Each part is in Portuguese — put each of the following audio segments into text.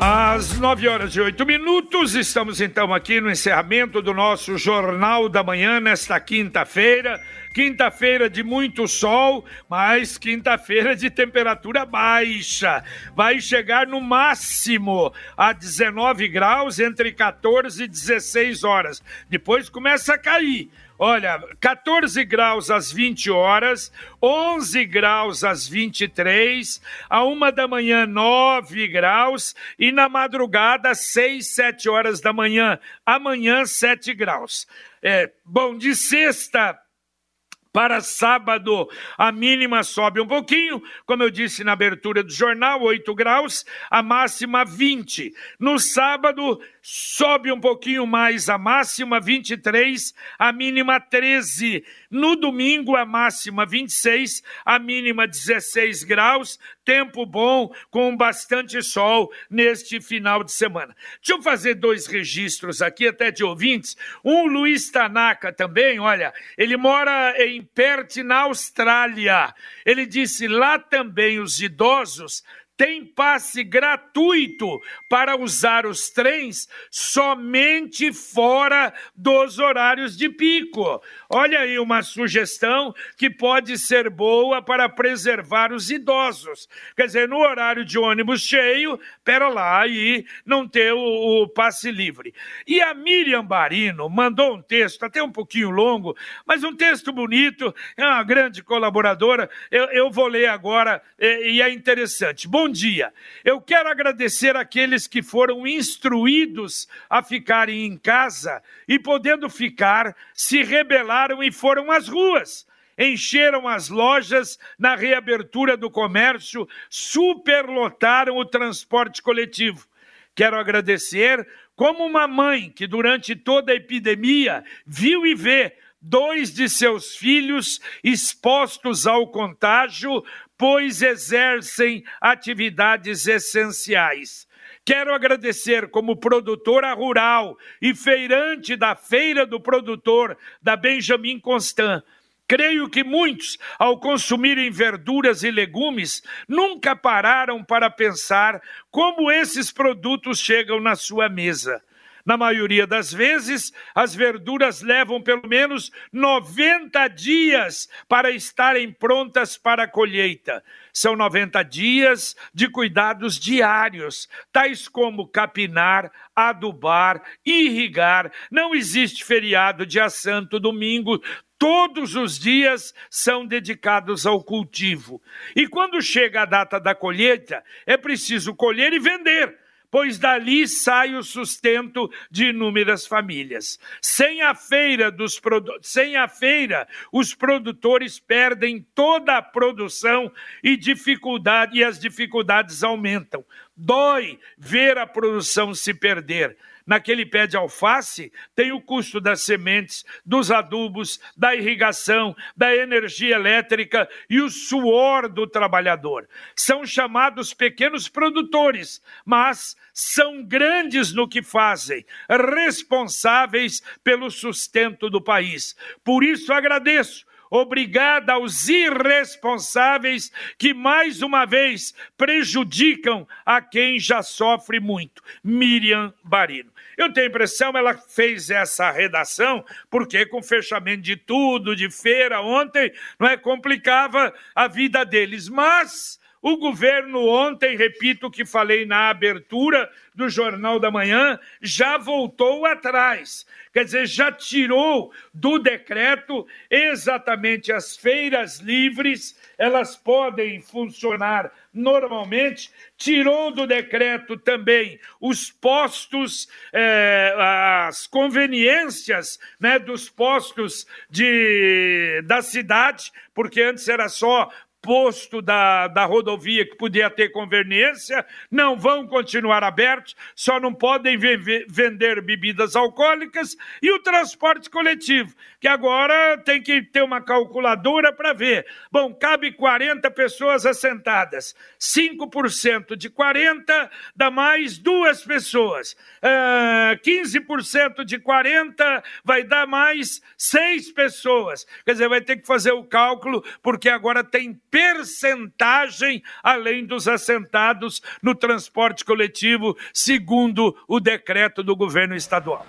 Às 9 horas e 8 minutos, estamos então aqui no encerramento do nosso Jornal da Manhã, nesta quinta-feira. Quinta-feira de muito sol, mas quinta-feira de temperatura baixa. Vai chegar no máximo a 19 graus entre 14 e 16 horas. Depois começa a cair. Olha, 14 graus às 20 horas, 11 graus às 23, a uma da manhã 9 graus e na madrugada 6, 7 horas da manhã. Amanhã 7 graus. É, bom, de sexta para sábado, a mínima sobe um pouquinho, como eu disse na abertura do jornal, 8 graus, a máxima 20. No sábado, sobe um pouquinho mais a máxima 23, a mínima 13. No domingo, a máxima 26, a mínima 16 graus. Tempo bom, com bastante sol neste final de semana. Deixa eu fazer dois registros aqui, até de ouvintes. Um, Luiz Tanaka também, olha, ele mora em Perth, na Austrália. Ele disse lá também os idosos tem passe gratuito para usar os trens somente fora dos horários de pico. Olha aí uma sugestão que pode ser boa para preservar os idosos. Quer dizer, no horário de ônibus cheio, pera lá e não ter o, o passe livre. E a Miriam Barino mandou um texto, até um pouquinho longo, mas um texto bonito, é uma grande colaboradora. Eu, eu vou ler agora e, e é interessante. Bom bom dia. Eu quero agradecer aqueles que foram instruídos a ficarem em casa e, podendo ficar, se rebelaram e foram às ruas encheram as lojas na reabertura do comércio, superlotaram o transporte coletivo. Quero agradecer como uma mãe que, durante toda a epidemia, viu e vê dois de seus filhos expostos ao contágio pois exercem atividades essenciais. Quero agradecer como produtora rural e feirante da Feira do Produtor da Benjamin Constant. Creio que muitos, ao consumirem verduras e legumes, nunca pararam para pensar como esses produtos chegam na sua mesa. Na maioria das vezes, as verduras levam pelo menos 90 dias para estarem prontas para a colheita. São 90 dias de cuidados diários, tais como capinar, adubar, irrigar. Não existe feriado, dia santo, domingo, Todos os dias são dedicados ao cultivo. E quando chega a data da colheita, é preciso colher e vender pois dali sai o sustento de inúmeras famílias. Sem a feira dos sem a feira, os produtores perdem toda a produção e dificuldade e as dificuldades aumentam. Dói ver a produção se perder naquele pé de alface, tem o custo das sementes, dos adubos, da irrigação, da energia elétrica e o suor do trabalhador. São chamados pequenos produtores, mas são grandes no que fazem, responsáveis pelo sustento do país. Por isso agradeço obrigada aos irresponsáveis que mais uma vez prejudicam a quem já sofre muito. Miriam Barino. Eu tenho a impressão ela fez essa redação porque com o fechamento de tudo, de feira ontem, não é complicava a vida deles, mas o governo ontem, repito o que falei na abertura do Jornal da Manhã, já voltou atrás. Quer dizer, já tirou do decreto exatamente as feiras livres, elas podem funcionar normalmente, tirou do decreto também os postos, eh, as conveniências né, dos postos de, da cidade, porque antes era só posto da, da rodovia que podia ter conveniência, não vão continuar abertos, só não podem vender bebidas alcoólicas e o transporte coletivo, que agora tem que ter uma calculadora para ver. Bom, cabe 40 pessoas assentadas, 5% de 40 dá mais duas pessoas, uh, ah, 15% de 40 vai dar mais seis pessoas. Quer dizer, vai ter que fazer o cálculo, porque agora tem percentagem além dos assentados no transporte coletivo, segundo o decreto do governo estadual.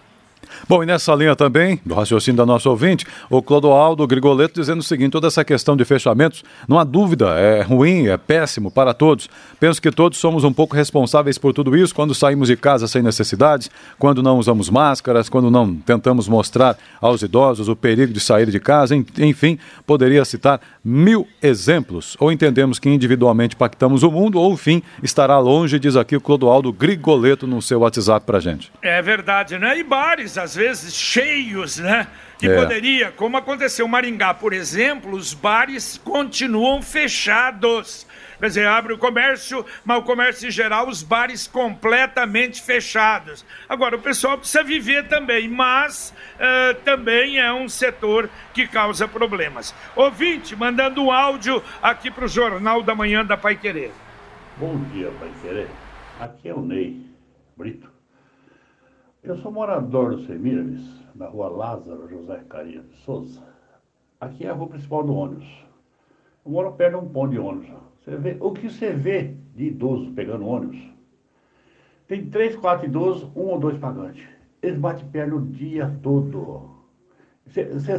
Bom, e nessa linha também, do raciocínio da nossa ouvinte, o Clodoaldo Grigoleto dizendo o seguinte: toda essa questão de fechamentos, não há dúvida, é ruim, é péssimo para todos. Penso que todos somos um pouco responsáveis por tudo isso quando saímos de casa sem necessidades, quando não usamos máscaras, quando não tentamos mostrar aos idosos o perigo de sair de casa, enfim, poderia citar mil exemplos. Ou entendemos que individualmente pactamos o mundo, ou o fim estará longe, diz aqui o Clodoaldo Grigoleto no seu WhatsApp para gente. É verdade, né? E bares às vezes cheios, né? Que é. poderia, como aconteceu em Maringá, por exemplo, os bares continuam fechados. Quer dizer, abre o comércio, mas o comércio em geral, os bares completamente fechados. Agora, o pessoal precisa viver também, mas uh, também é um setor que causa problemas. Ouvinte, mandando um áudio aqui para o Jornal da Manhã da Pai Querer. Bom dia, Pai Querer. Aqui é o Ney Brito. Eu sou morador do Semiramis, na rua Lázaro José Caria de Souza. Aqui é a rua principal do ônibus. Eu moro perto de um ponto de ônibus. Você vê, o que você vê de idoso pegando ônibus? Tem três, quatro idosos, um ou dois pagantes. Eles batem perna o dia todo.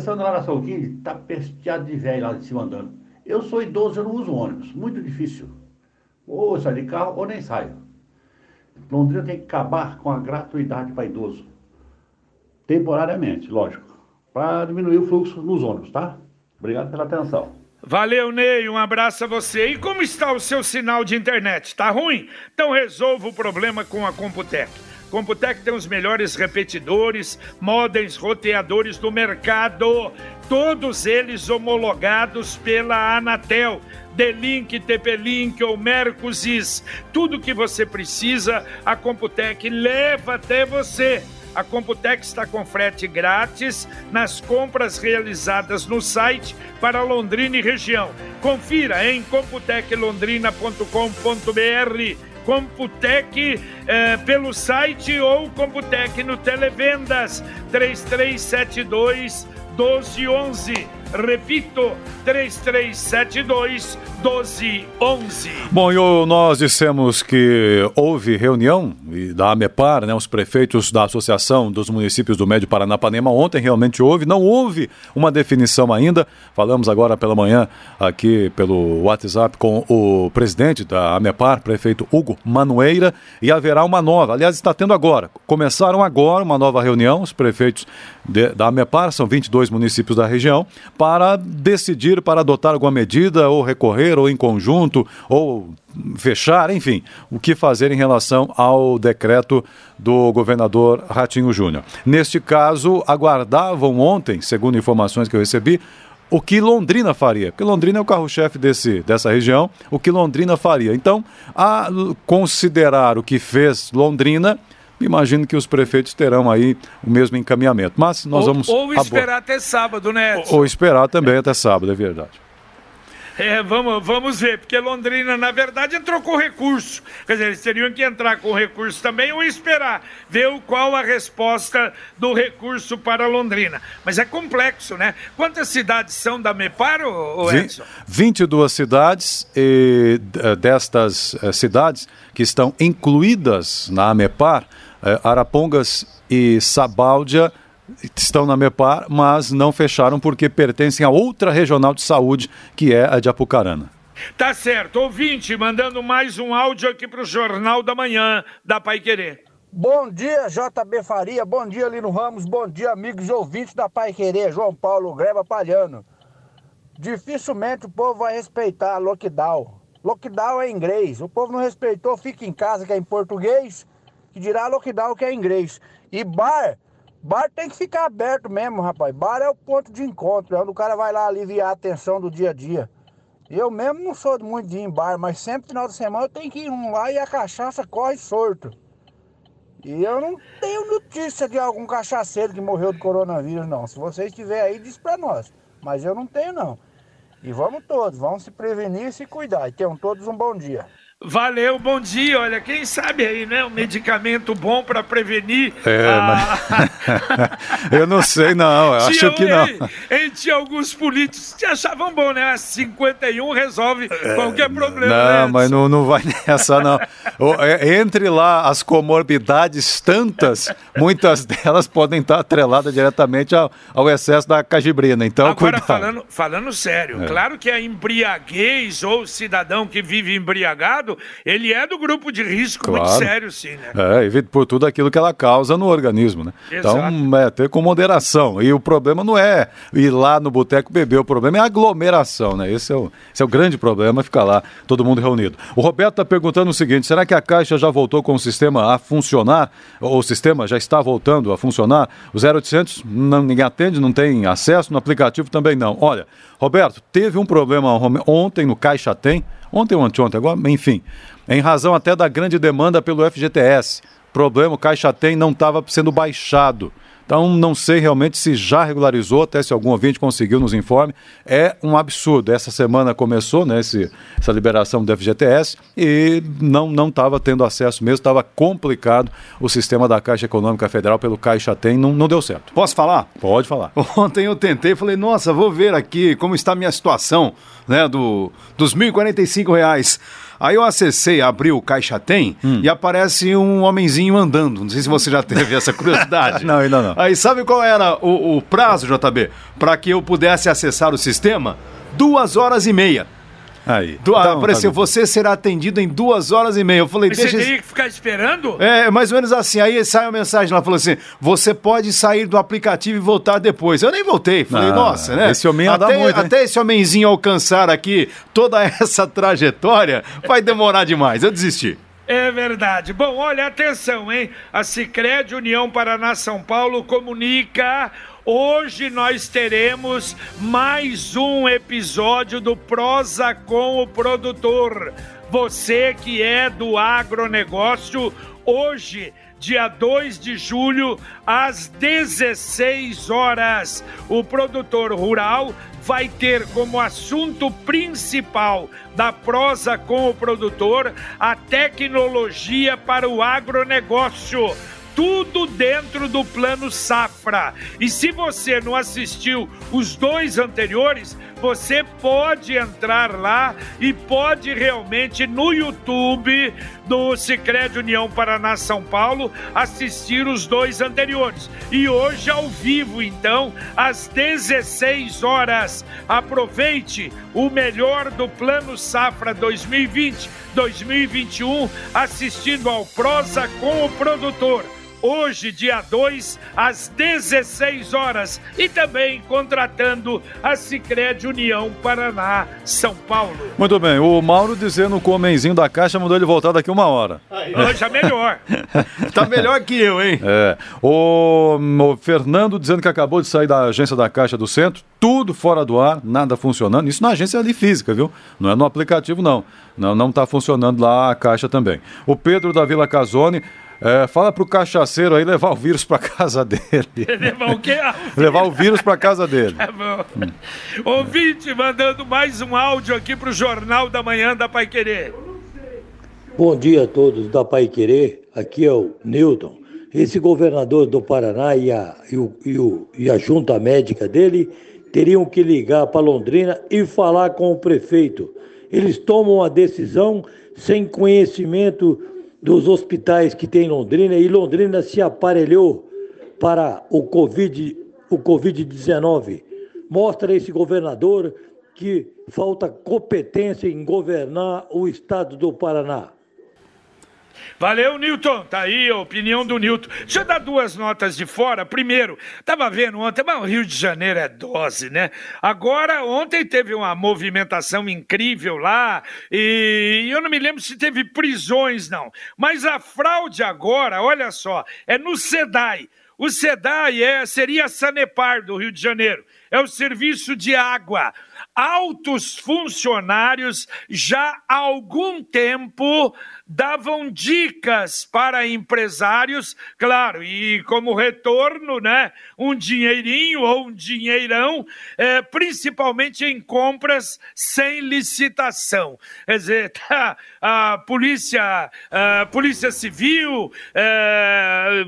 Anda lá na Salguini, tá pesteado de velho lá de cima andando. Eu sou idoso, eu não uso ônibus. Muito difícil. Ou eu saio de carro ou nem saio. Londrina tem que acabar com a gratuidade para idoso. Temporariamente, lógico. Para diminuir o fluxo nos ônibus, tá? Obrigado pela atenção. Valeu, Ney. Um abraço a você. E como está o seu sinal de internet? Tá ruim? Então resolva o problema com a Computec. Computec tem os melhores repetidores, modems, roteadores do mercado, todos eles homologados pela Anatel. D-Link, TP-Link ou Mercosys, tudo que você precisa, a Computec leva até você. A Computec está com frete grátis nas compras realizadas no site para Londrina e região. Confira em computeclondrina.com.br Computec eh, pelo site ou Computec no Televendas 3372 1211. Repito, 3372 1211. Bom, e nós dissemos que houve reunião da AMEPAR, né, os prefeitos da Associação dos Municípios do Médio Paranapanema. Ontem realmente houve, não houve uma definição ainda. Falamos agora pela manhã aqui pelo WhatsApp com o presidente da AMEPAR, prefeito Hugo Manueira, e haverá uma nova. Aliás, está tendo agora. Começaram agora uma nova reunião, os prefeitos de, da AMEPAR, são 22 municípios da região, para decidir, para adotar alguma medida ou recorrer ou em conjunto, ou fechar, enfim, o que fazer em relação ao decreto do governador Ratinho Júnior. Neste caso, aguardavam ontem, segundo informações que eu recebi, o que Londrina faria, porque Londrina é o carro-chefe dessa região, o que Londrina faria. Então, a considerar o que fez Londrina, imagino que os prefeitos terão aí o mesmo encaminhamento. Mas nós ou, vamos. Ou esperar até sábado, né? Edson? Ou, ou esperar também até sábado, é verdade. É, vamos, vamos ver, porque Londrina, na verdade, entrou com recurso. Quer dizer, eles teriam que entrar com recurso também ou esperar, ver qual a resposta do recurso para Londrina. Mas é complexo, né? Quantas cidades são da MEPAR, ô, Edson? 22 cidades, e eh, destas eh, cidades que estão incluídas na MEPAR, eh, Arapongas e Sabáudia estão na MEPAR, mas não fecharam porque pertencem a outra regional de saúde, que é a de Apucarana. Tá certo. Ouvinte, mandando mais um áudio aqui para o Jornal da Manhã da Pai Querer. Bom dia, JB Faria. Bom dia, Lino Ramos. Bom dia, amigos ouvintes da Pai Querer. João Paulo Greba Palhano. Dificilmente o povo vai respeitar lockdown. Lockdown é inglês. O povo não respeitou, fica em casa, que é em português, que dirá lockdown, que é inglês. E bar Bar tem que ficar aberto mesmo, rapaz. Bar é o ponto de encontro, é onde o cara vai lá aliviar a tensão do dia a dia. Eu mesmo não sou muito de ir em bar, mas sempre final de semana eu tenho que ir um lá e a cachaça corre sorto. E eu não tenho notícia de algum cachaceiro que morreu do coronavírus, não. Se vocês tiverem aí, diz pra nós. Mas eu não tenho, não. E vamos todos, vamos se prevenir e se cuidar. E tenham todos um bom dia. Valeu, bom dia. Olha, quem sabe aí, né? Um medicamento bom para prevenir. É, a... mas... eu não sei, não. Eu acho que não. E, tinha alguns políticos que achavam bom, né? A 51 resolve é, qualquer problema. Não, né, mas não, não vai nessa, não. É, entre lá as comorbidades tantas, muitas delas podem estar atreladas diretamente ao, ao excesso da cajibrina. Então, Agora, falando, falando sério, é. claro que a embriaguez ou cidadão que vive embriagado ele é do grupo de risco claro. muito sério, sim, né? É, evite por tudo aquilo que ela causa no organismo, né? Exato. Então, é ter com moderação. E o problema não é ir lá no boteco beber, o problema é a aglomeração, né? Esse é o, esse é o grande problema, ficar lá todo mundo reunido. O Roberto está perguntando o seguinte: será que a Caixa já voltou com o sistema a funcionar? Ou o sistema já está voltando a funcionar? O 0800 não, ninguém atende, não tem acesso, no aplicativo também não. Olha, Roberto, teve um problema ontem no Caixa Tem ontem ou anteontem, agora, enfim, em razão até da grande demanda pelo FGTS. Problema, o Caixa Tem não estava sendo baixado. Então, não sei realmente se já regularizou, até se algum ouvinte conseguiu nos informe. É um absurdo. Essa semana começou né, esse, essa liberação do FGTS e não estava tendo acesso mesmo, estava complicado o sistema da Caixa Econômica Federal pelo Caixa Tem, não, não deu certo. Posso falar? Pode falar. Ontem eu tentei, falei, nossa, vou ver aqui como está a minha situação né, do, dos R$ 1.045. Aí eu acessei, abri o Caixa Tem hum. e aparece um homenzinho andando. Não sei se você já teve essa curiosidade. não, ainda não. Aí sabe qual era o, o prazo, JB, para que eu pudesse acessar o sistema? Duas horas e meia. Aí. Du tá apareceu, tá você será atendido em duas horas e meia. Eu falei, deixa. Você teria que ficar esperando? É, mais ou menos assim. Aí sai a mensagem lá, falou assim: você pode sair do aplicativo e voltar depois. Eu nem voltei. Falei, ah, nossa, né? Esse homem até, muito, até esse homenzinho alcançar aqui toda essa trajetória, vai demorar demais. Eu desisti. É verdade. Bom, olha, atenção, hein? A Sicredi União Paraná São Paulo comunica Hoje nós teremos mais um episódio do Prosa com o Produtor. Você que é do agronegócio, hoje, dia 2 de julho, às 16 horas, o produtor rural vai ter como assunto principal da prosa com o produtor a tecnologia para o agronegócio tudo dentro do plano Safra. E se você não assistiu os dois anteriores, você pode entrar lá e pode realmente no YouTube do Sicredi União Paraná São Paulo assistir os dois anteriores. E hoje ao vivo, então, às 16 horas. Aproveite o melhor do Plano Safra 2020-2021 assistindo ao Prosa com o produtor hoje, dia 2, às 16 horas, e também contratando a Sicredi União Paraná, São Paulo. Muito bem, o Mauro dizendo que o homenzinho da caixa mandou ele voltar daqui uma hora. Hoje é melhor. tá melhor que eu, hein? É. O, o Fernando dizendo que acabou de sair da agência da Caixa do Centro, tudo fora do ar, nada funcionando. Isso na agência ali física, viu? Não é no aplicativo, não. Não, não está funcionando lá a Caixa também. O Pedro da Vila Casone é, fala pro cachaceiro aí levar o vírus para casa dele. levar o quê? Ah, levar o vírus para casa dele. É bom. Hum. Ouvinte mandando mais um áudio aqui pro Jornal da Manhã da Pai Querer. Bom dia a todos da Pai Querer. Aqui é o Newton. Esse governador do Paraná e a, e, o, e, o, e a junta médica dele teriam que ligar para Londrina e falar com o prefeito. Eles tomam a decisão sem conhecimento dos hospitais que tem em Londrina e Londrina se aparelhou para o Covid, o Covid-19. Mostra esse governador que falta competência em governar o estado do Paraná. Valeu, Newton. Tá aí a opinião do Newton. Deixa eu dar duas notas de fora. Primeiro, tava vendo ontem, mas o Rio de Janeiro é dose, né? Agora, ontem teve uma movimentação incrível lá e eu não me lembro se teve prisões, não. Mas a fraude agora, olha só, é no SEDAI. O SEDAI é, seria a Sanepar do Rio de Janeiro. É o serviço de água. Altos funcionários já há algum tempo davam dicas para empresários, claro, e como retorno, né, um dinheirinho ou um dinheirão, é, principalmente em compras sem licitação. Quer dizer, tá, a polícia, a polícia civil, é,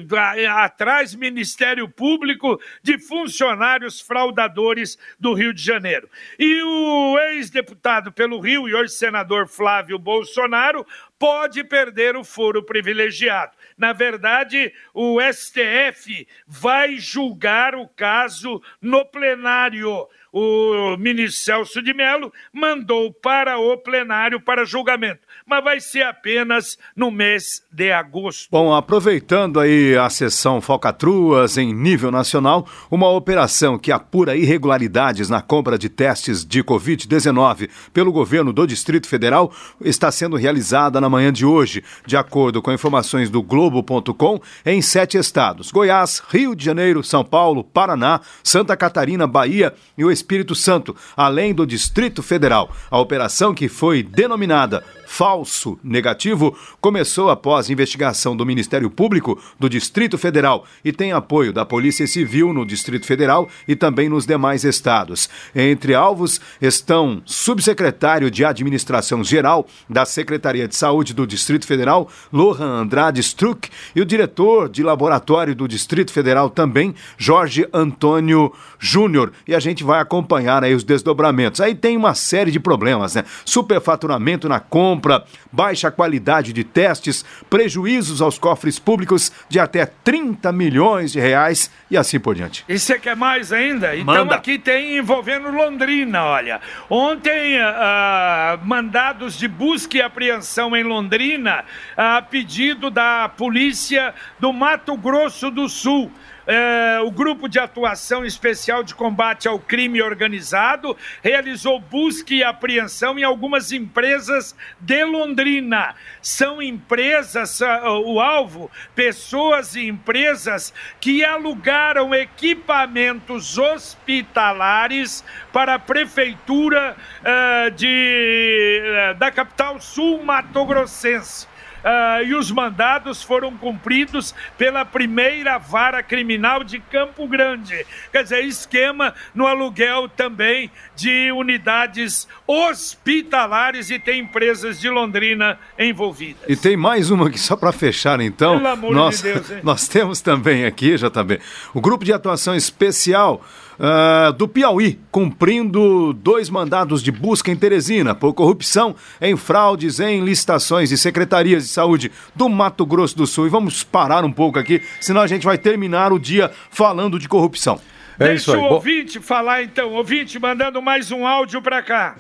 atrás Ministério Público de funcionários fraudadores do Rio de Janeiro. E o ex-deputado pelo Rio e hoje senador Flávio Bolsonaro pode perder o foro privilegiado. Na verdade, o STF vai julgar o caso no plenário. O ministro Celso de Mello mandou para o plenário para julgamento, mas vai ser apenas no mês de agosto. Bom, aproveitando aí a sessão Falcatruas em nível nacional, uma operação que apura irregularidades na compra de testes de Covid-19 pelo governo do Distrito Federal está sendo realizada na manhã de hoje, de acordo com informações do Globo.com, em sete estados: Goiás, Rio de Janeiro, São Paulo, Paraná, Santa Catarina, Bahia e o Espírito Santo, além do Distrito Federal. A operação, que foi denominada falso negativo começou após investigação do Ministério Público do Distrito Federal e tem apoio da Polícia Civil no Distrito Federal e também nos demais estados. Entre alvos estão subsecretário de Administração Geral da Secretaria de Saúde do Distrito Federal, Lohan Andrade Struck, e o diretor de laboratório do Distrito Federal também, Jorge Antônio Júnior. E a gente vai acompanhar aí os desdobramentos. Aí tem uma série de problemas, né? Superfaturamento na compra baixa qualidade de testes, prejuízos aos cofres públicos de até 30 milhões de reais e assim por diante. E você quer mais ainda? Então aqui tem envolvendo Londrina, olha. Ontem, uh, mandados de busca e apreensão em Londrina, a uh, pedido da polícia do Mato Grosso do Sul é, o Grupo de Atuação Especial de Combate ao Crime Organizado realizou busca e apreensão em algumas empresas de Londrina. São empresas, o alvo, pessoas e empresas que alugaram equipamentos hospitalares para a Prefeitura uh, de, uh, da capital sul-mato-grossense uh, e os mandados foram cumpridos pela primeira vara criminal de Campo Grande. Quer dizer, esquema no aluguel também de unidades hospitalares e tem empresas de Londrina envolvidas. E tem mais uma aqui só para fechar então. Pelo amor nós, de Deus, hein? nós temos também aqui, JB, o grupo de atuação especial uh, do Piauí, cumprindo dois mandados de busca em Teresina por corrupção em fraudes em licitações de secretarias de saúde do Mato Grosso do Sul. E vamos parar um pouco aqui, senão a gente vai terminar o dia falando de corrupção. É Deixa isso aí. o ouvinte falar então. Ouvinte, mandando mais um áudio para cá.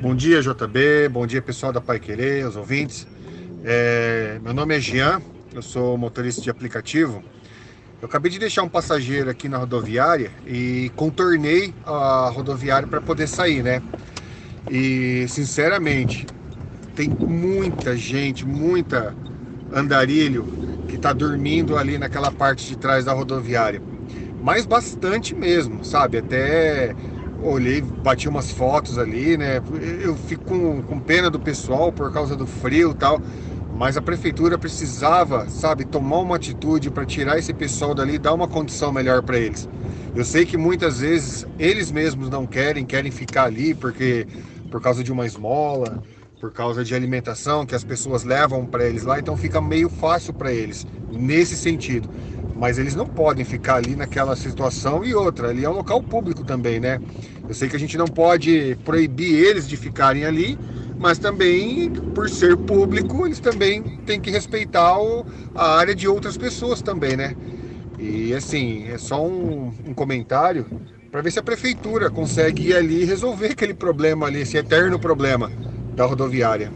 Bom dia, JB. Bom dia, pessoal da Pai Querer, os ouvintes. É, meu nome é Jean, eu sou motorista de aplicativo eu acabei de deixar um passageiro aqui na rodoviária e contornei a rodoviária para poder sair, né? E sinceramente, tem muita gente, muita andarilho que está dormindo ali naquela parte de trás da rodoviária. Mas bastante mesmo, sabe? Até olhei, bati umas fotos ali, né? Eu fico com, com pena do pessoal por causa do frio e tal mas a prefeitura precisava, sabe, tomar uma atitude para tirar esse pessoal dali dar uma condição melhor para eles. Eu sei que muitas vezes eles mesmos não querem, querem ficar ali porque por causa de uma esmola, por causa de alimentação que as pessoas levam para eles lá, então fica meio fácil para eles nesse sentido. Mas eles não podem ficar ali naquela situação e outra, ali é um local público também, né? Eu sei que a gente não pode proibir eles de ficarem ali, mas também, por ser público, eles também têm que respeitar o, a área de outras pessoas também, né? E assim, é só um, um comentário para ver se a prefeitura consegue ir ali resolver aquele problema ali, esse eterno problema da rodoviária.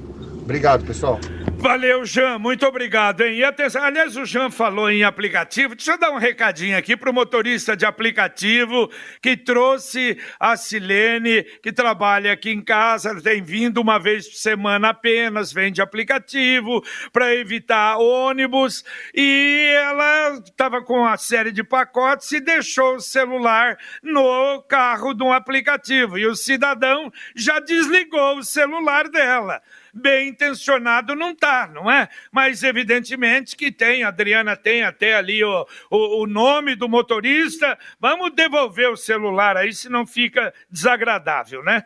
Obrigado, pessoal. Valeu, Jean, muito obrigado, hein? E atenção, aliás, o Jean falou em aplicativo. Deixa eu dar um recadinho aqui para o motorista de aplicativo que trouxe a Silene, que trabalha aqui em casa, tem vindo uma vez por semana apenas, vende aplicativo para evitar ônibus. E ela estava com uma série de pacotes e deixou o celular no carro de um aplicativo. E o cidadão já desligou o celular dela bem intencionado não tá, não é? Mas evidentemente que tem, a Adriana tem até ali o, o, o nome do motorista. Vamos devolver o celular aí, senão fica desagradável, né?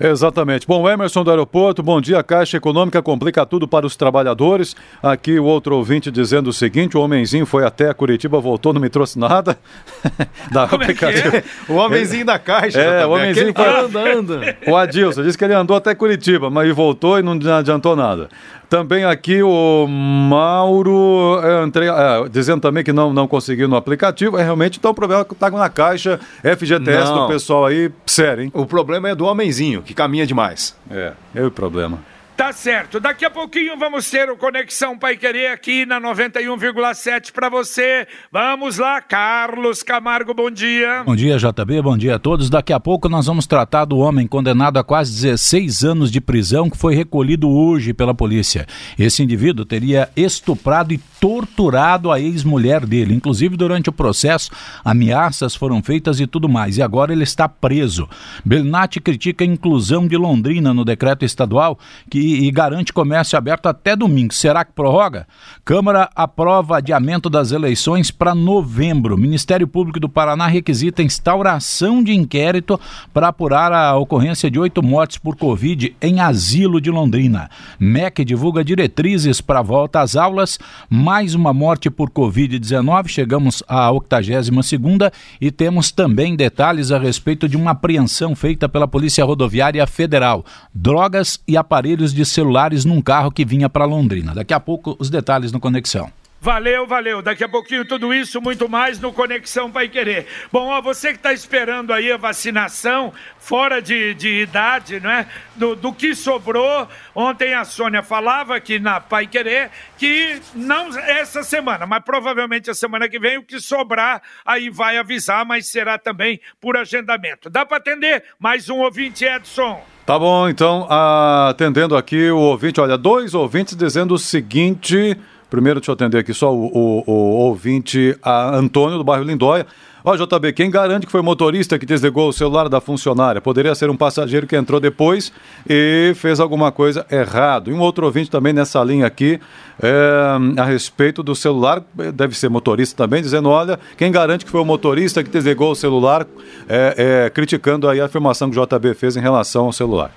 Exatamente. Bom, Emerson do aeroporto, bom dia. Caixa Econômica complica tudo para os trabalhadores. Aqui o outro ouvinte dizendo o seguinte: o homenzinho foi até Curitiba, voltou, não me trouxe nada. da Como aplicativo. É é? O homenzinho da Caixa. É, o homenzinho foi andando. O Adilson disse que ele andou até Curitiba, mas voltou e não adiantou nada. Também aqui o Mauro é, entrei, é, dizendo também que não, não conseguiu no aplicativo. É realmente então o problema que está na caixa FGTS não. do pessoal aí, sério, hein? O problema é do homenzinho, que caminha demais. É, é o problema. Tá certo. Daqui a pouquinho vamos ter o Conexão Pai Querer aqui na 91,7 para você. Vamos lá, Carlos Camargo, bom dia. Bom dia, JB, bom dia a todos. Daqui a pouco nós vamos tratar do homem condenado a quase 16 anos de prisão que foi recolhido hoje pela polícia. Esse indivíduo teria estuprado e torturado a ex-mulher dele. Inclusive, durante o processo, ameaças foram feitas e tudo mais. E agora ele está preso. Bernat critica a inclusão de Londrina no decreto estadual que e, garante comércio aberto até domingo. Será que prorroga? Câmara aprova adiamento das eleições para novembro. Ministério Público do Paraná requisita instauração de inquérito para apurar a ocorrência de oito mortes por Covid em asilo de Londrina. MEC divulga diretrizes para volta às aulas. Mais uma morte por Covid-19. Chegamos à 82 segunda e temos também detalhes a respeito de uma apreensão feita pela Polícia Rodoviária Federal. Drogas e aparelhos de de celulares num carro que vinha para Londrina. Daqui a pouco, os detalhes no Conexão. Valeu, valeu. Daqui a pouquinho tudo isso, muito mais no Conexão Pai Querer. Bom, ó, você que está esperando aí a vacinação, fora de, de idade, né? Do, do, que sobrou. Ontem a Sônia falava aqui na Pai Querer que não essa semana, mas provavelmente a semana que vem o que sobrar aí vai avisar, mas será também por agendamento. Dá para atender? Mais um ouvinte, Edson. Tá bom, então, atendendo aqui o ouvinte, olha, dois ouvintes dizendo o seguinte. Primeiro, deixa eu atender aqui só o, o, o ouvinte Antônio, do bairro Lindóia. Ó, JB, quem garante que foi o motorista que desligou o celular da funcionária? Poderia ser um passageiro que entrou depois e fez alguma coisa errado. E um outro ouvinte também nessa linha aqui, é, a respeito do celular, deve ser motorista também, dizendo: olha, quem garante que foi o motorista que desligou o celular, é, é, criticando aí a afirmação que o JB fez em relação ao celular.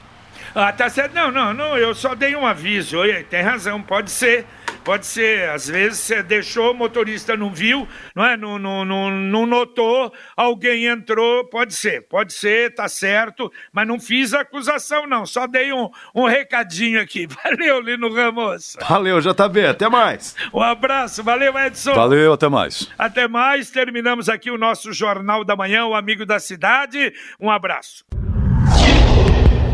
Ah, tá certo. Não, não, não, eu só dei um aviso. Tem razão, pode ser. Pode ser, às vezes você deixou, o motorista não viu, não é? Não, não, não, não notou, alguém entrou, pode ser, pode ser, tá certo, mas não fiz acusação, não, só dei um, um recadinho aqui. Valeu, Lino Ramos. Valeu, JB, até mais. Um abraço, valeu, Edson. Valeu, até mais. Até mais, terminamos aqui o nosso Jornal da Manhã, o Amigo da Cidade. Um abraço.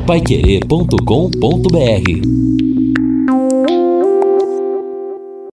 Paiquerê.com.br